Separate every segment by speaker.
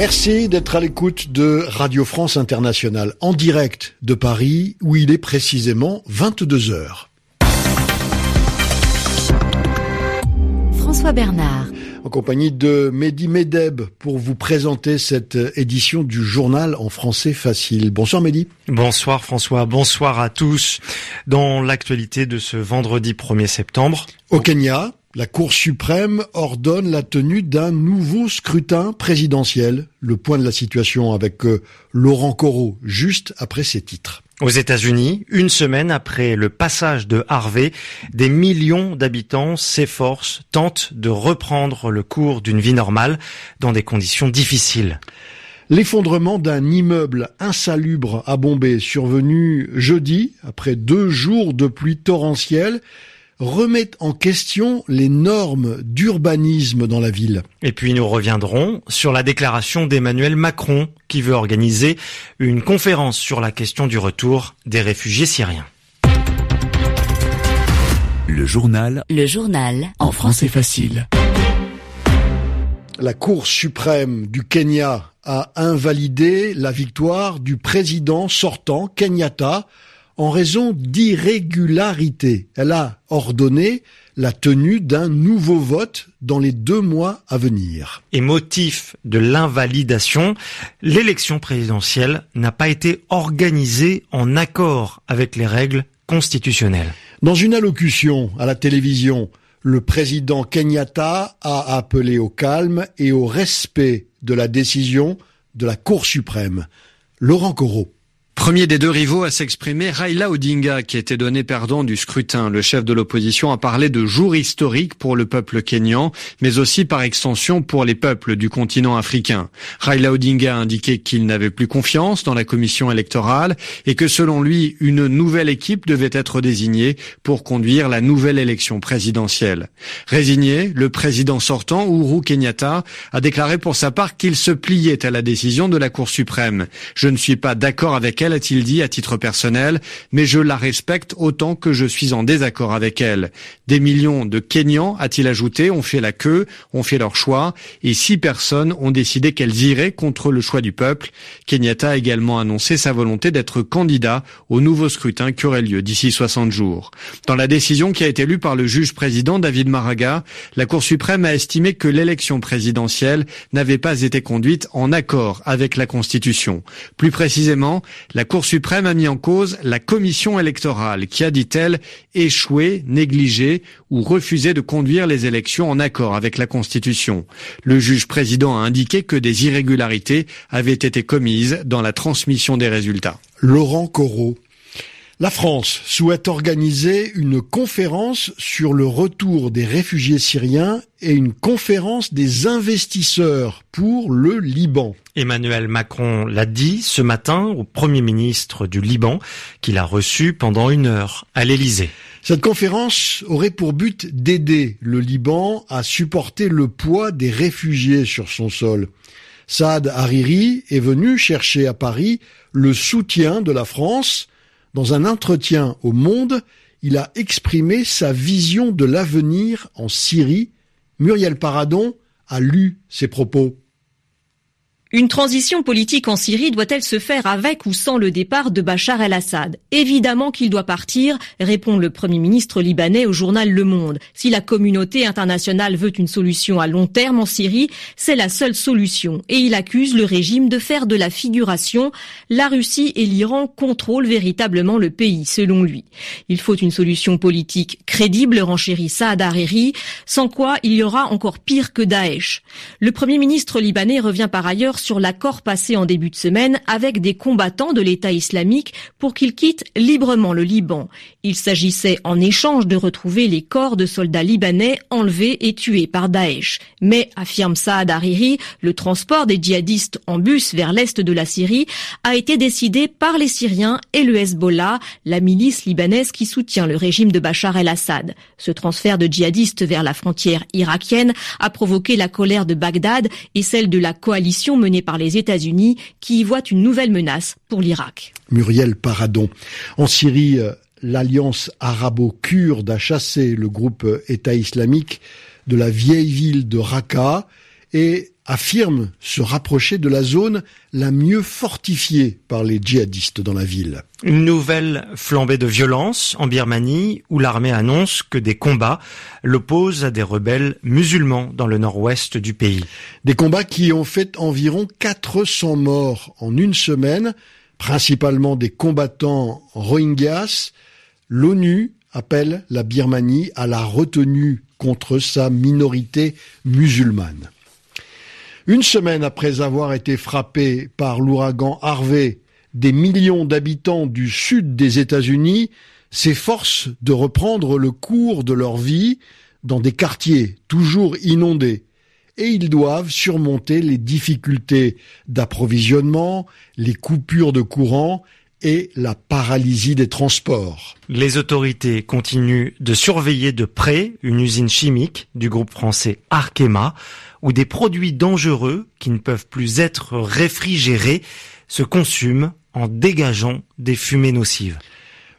Speaker 1: Merci d'être à l'écoute de Radio France Internationale en direct de Paris où il est précisément 22 heures.
Speaker 2: François Bernard.
Speaker 1: En compagnie de Mehdi Medeb pour vous présenter cette édition du journal en français facile. Bonsoir Mehdi.
Speaker 3: Bonsoir François, bonsoir à tous. Dans l'actualité de ce vendredi 1er septembre.
Speaker 1: Au Kenya, la Cour suprême ordonne la tenue d'un nouveau scrutin présidentiel. Le point de la situation avec euh, Laurent Corot, juste après ces titres.
Speaker 3: Aux États-Unis, une semaine après le passage de Harvey, des millions d'habitants s'efforcent, tentent de reprendre le cours d'une vie normale dans des conditions difficiles.
Speaker 1: L'effondrement d'un immeuble insalubre à Bombay, survenu jeudi, après deux jours de pluie torrentielle, remettent en question les normes d'urbanisme dans la ville.
Speaker 3: Et puis nous reviendrons sur la déclaration d'Emmanuel Macron qui veut organiser une conférence sur la question du retour des réfugiés syriens.
Speaker 2: Le journal. Le journal. En français facile.
Speaker 1: La Cour suprême du Kenya a invalidé la victoire du président sortant Kenyatta en raison d'irrégularités. Elle a ordonné la tenue d'un nouveau vote dans les deux mois à venir.
Speaker 3: Et motif de l'invalidation, l'élection présidentielle n'a pas été organisée en accord avec les règles constitutionnelles.
Speaker 1: Dans une allocution à la télévision, le président Kenyatta a appelé au calme et au respect de la décision de la Cour suprême. Laurent Corot.
Speaker 4: Premier des deux rivaux à s'exprimer, Raila Odinga, qui était donné perdant du scrutin. Le chef de l'opposition a parlé de jour historique pour le peuple kényan, mais aussi par extension pour les peuples du continent africain. Raila Odinga a indiqué qu'il n'avait plus confiance dans la commission électorale et que selon lui, une nouvelle équipe devait être désignée pour conduire la nouvelle élection présidentielle. Résigné, le président sortant, Uhuru Kenyatta, a déclaré pour sa part qu'il se pliait à la décision de la Cour suprême. Je ne suis pas d'accord avec elle a-t-il dit à titre personnel, mais je la respecte autant que je suis en désaccord avec elle. Des millions de Kenyans, a-t-il ajouté, ont fait la queue, ont fait leur choix, et six personnes ont décidé qu'elles iraient contre le choix du peuple. Kenyatta a également annoncé sa volonté d'être candidat au nouveau scrutin qui aurait lieu d'ici 60 jours. Dans la décision qui a été lue par le juge président David Maraga, la Cour suprême a estimé que l'élection présidentielle n'avait pas été conduite en accord avec la Constitution. Plus précisément, Cour suprême a mis en cause la commission électorale qui a, dit-elle, échoué, négligé ou refusé de conduire les élections en accord avec la Constitution. Le juge président a indiqué que des irrégularités avaient été commises dans la transmission des résultats.
Speaker 1: Laurent Corot. La France souhaite organiser une conférence sur le retour des réfugiés syriens et une conférence des investisseurs pour le Liban.
Speaker 3: Emmanuel Macron l'a dit ce matin au Premier ministre du Liban qu'il a reçu pendant une heure à l'Élysée.
Speaker 1: Cette conférence aurait pour but d'aider le Liban à supporter le poids des réfugiés sur son sol. Saad Hariri est venu chercher à Paris le soutien de la France dans un entretien au Monde, il a exprimé sa vision de l'avenir en Syrie. Muriel Paradon a lu ses propos.
Speaker 5: Une transition politique en Syrie doit-elle se faire avec ou sans le départ de Bachar el-Assad? Évidemment qu'il doit partir, répond le Premier ministre libanais au journal Le Monde. Si la communauté internationale veut une solution à long terme en Syrie, c'est la seule solution. Et il accuse le régime de faire de la figuration. La Russie et l'Iran contrôlent véritablement le pays, selon lui. Il faut une solution politique crédible, renchérit Saad Hariri, sans quoi il y aura encore pire que Daesh. Le Premier ministre libanais revient par ailleurs sur l'accord passé en début de semaine avec des combattants de l'État islamique pour qu'ils quittent librement le Liban. Il s'agissait en échange de retrouver les corps de soldats libanais enlevés et tués par Daesh. Mais, affirme Saad Hariri, le transport des djihadistes en bus vers l'est de la Syrie a été décidé par les Syriens et le Hezbollah, la milice libanaise qui soutient le régime de Bachar el-Assad. Ce transfert de djihadistes vers la frontière irakienne a provoqué la colère de Bagdad et celle de la coalition menée par les États-Unis qui y voient une nouvelle menace pour l'Irak.
Speaker 1: Muriel Paradon. En Syrie, euh, l'alliance arabo-kurde a chassé le groupe État islamique de la vieille ville de Raqqa et affirme se rapprocher de la zone la mieux fortifiée par les djihadistes dans la ville.
Speaker 3: Une nouvelle flambée de violence en Birmanie où l'armée annonce que des combats l'opposent à des rebelles musulmans dans le nord-ouest du pays.
Speaker 1: Des combats qui ont fait environ 400 morts en une semaine, principalement des combattants rohingyas. L'ONU appelle la Birmanie à la retenue contre sa minorité musulmane. Une semaine après avoir été frappé par l'ouragan Harvey, des millions d'habitants du sud des États-Unis s'efforcent de reprendre le cours de leur vie dans des quartiers toujours inondés. Et ils doivent surmonter les difficultés d'approvisionnement, les coupures de courant et la paralysie des transports.
Speaker 3: Les autorités continuent de surveiller de près une usine chimique du groupe français Arkema où des produits dangereux qui ne peuvent plus être réfrigérés se consument en dégageant des fumées nocives.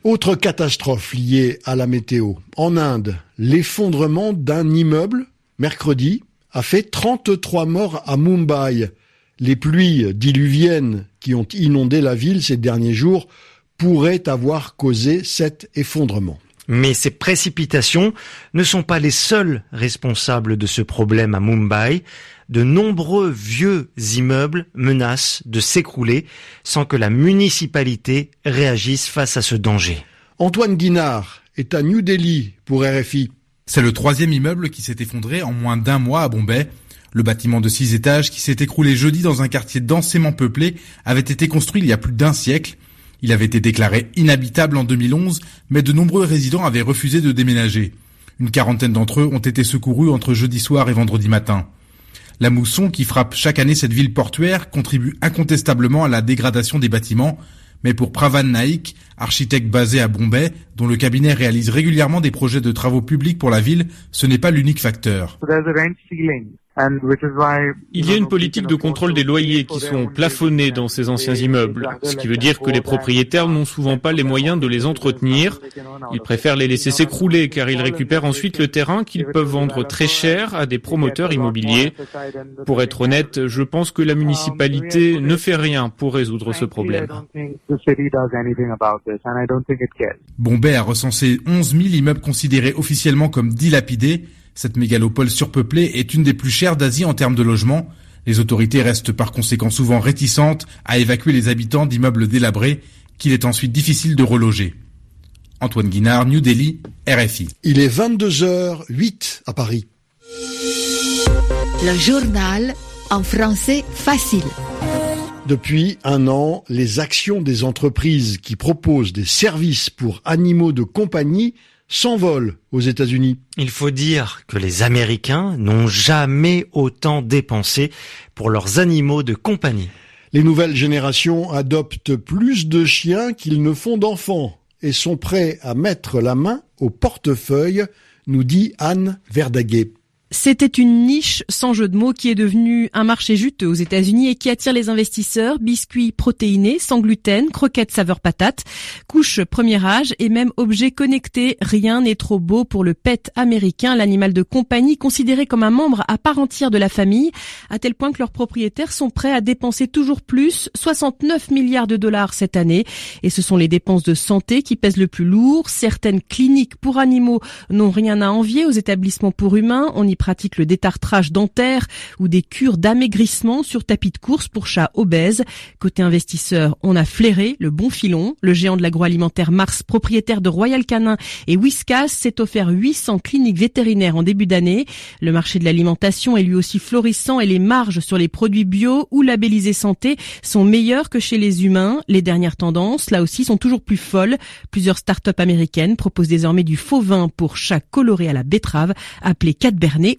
Speaker 1: Autre catastrophe liée à la météo. En Inde, l'effondrement d'un immeuble, mercredi, a fait 33 morts à Mumbai. Les pluies diluviennes qui ont inondé la ville ces derniers jours pourraient avoir causé cet effondrement.
Speaker 3: Mais ces précipitations ne sont pas les seuls responsables de ce problème à Mumbai. De nombreux vieux immeubles menacent de s'écrouler sans que la municipalité réagisse face à ce danger.
Speaker 1: Antoine Guinard est à New Delhi pour RFI.
Speaker 6: C'est le troisième immeuble qui s'est effondré en moins d'un mois à Bombay. Le bâtiment de six étages qui s'est écroulé jeudi dans un quartier densément peuplé avait été construit il y a plus d'un siècle. Il avait été déclaré inhabitable en 2011, mais de nombreux résidents avaient refusé de déménager. Une quarantaine d'entre eux ont été secourus entre jeudi soir et vendredi matin. La mousson qui frappe chaque année cette ville portuaire contribue incontestablement à la dégradation des bâtiments, mais pour Pravan Naik, architecte basé à Bombay, dont le cabinet réalise régulièrement des projets de travaux publics pour la ville, ce n'est pas l'unique facteur.
Speaker 7: Il y a une politique de contrôle des loyers qui sont plafonnés dans ces anciens immeubles, ce qui veut dire que les propriétaires n'ont souvent pas les moyens de les entretenir. Ils préfèrent les laisser s'écrouler car ils récupèrent ensuite le terrain qu'ils peuvent vendre très cher à des promoteurs immobiliers. Pour être honnête, je pense que la municipalité ne fait rien pour résoudre ce problème.
Speaker 6: Bombay a recensé 11 000 immeubles considérés officiellement comme dilapidés cette mégalopole surpeuplée est une des plus chères d'Asie en termes de logement. Les autorités restent par conséquent souvent réticentes à évacuer les habitants d'immeubles délabrés qu'il est ensuite difficile de reloger. Antoine Guinard, New Delhi, RFI.
Speaker 1: Il est 22h08 à Paris.
Speaker 2: Le journal en français facile.
Speaker 1: Depuis un an, les actions des entreprises qui proposent des services pour animaux de compagnie s'envole aux États-Unis.
Speaker 3: Il faut dire que les Américains n'ont jamais autant dépensé pour leurs animaux de compagnie.
Speaker 1: Les nouvelles générations adoptent plus de chiens qu'ils ne font d'enfants et sont prêts à mettre la main au portefeuille, nous dit Anne Verdaguet.
Speaker 8: C'était une niche sans jeu de mots qui est devenue un marché juteux aux États-Unis et qui attire les investisseurs. Biscuits protéinés, sans gluten, croquettes saveur patate, couches premier âge et même objets connectés. Rien n'est trop beau pour le pet américain, l'animal de compagnie considéré comme un membre à part entière de la famille, à tel point que leurs propriétaires sont prêts à dépenser toujours plus, 69 milliards de dollars cette année. Et ce sont les dépenses de santé qui pèsent le plus lourd. Certaines cliniques pour animaux n'ont rien à envier aux établissements pour humains. On y pratique le détartrage dentaire ou des cures d'amaigrissement sur tapis de course pour chats obèses. Côté investisseur, on a flairé le bon filon. Le géant de l'agroalimentaire Mars, propriétaire de Royal Canin et Whiskas, s'est offert 800 cliniques vétérinaires en début d'année. Le marché de l'alimentation est lui aussi florissant et les marges sur les produits bio ou labellisés santé sont meilleures que chez les humains. Les dernières tendances, là aussi, sont toujours plus folles. Plusieurs start-up américaines proposent désormais du faux vin pour chats colorés à la betterave, appelé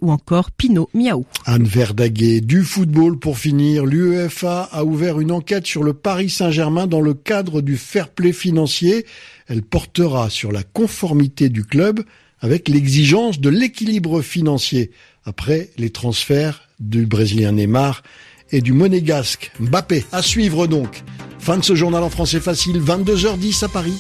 Speaker 8: Ou encore Pinot Miaou.
Speaker 1: Anne Verdaguet, du football pour finir. L'UEFA a ouvert une enquête sur le Paris Saint-Germain dans le cadre du fair play financier. Elle portera sur la conformité du club avec l'exigence de l'équilibre financier après les transferts du Brésilien Neymar et du Monégasque Mbappé. À suivre donc. Fin de ce journal en français facile, 22h10 à Paris.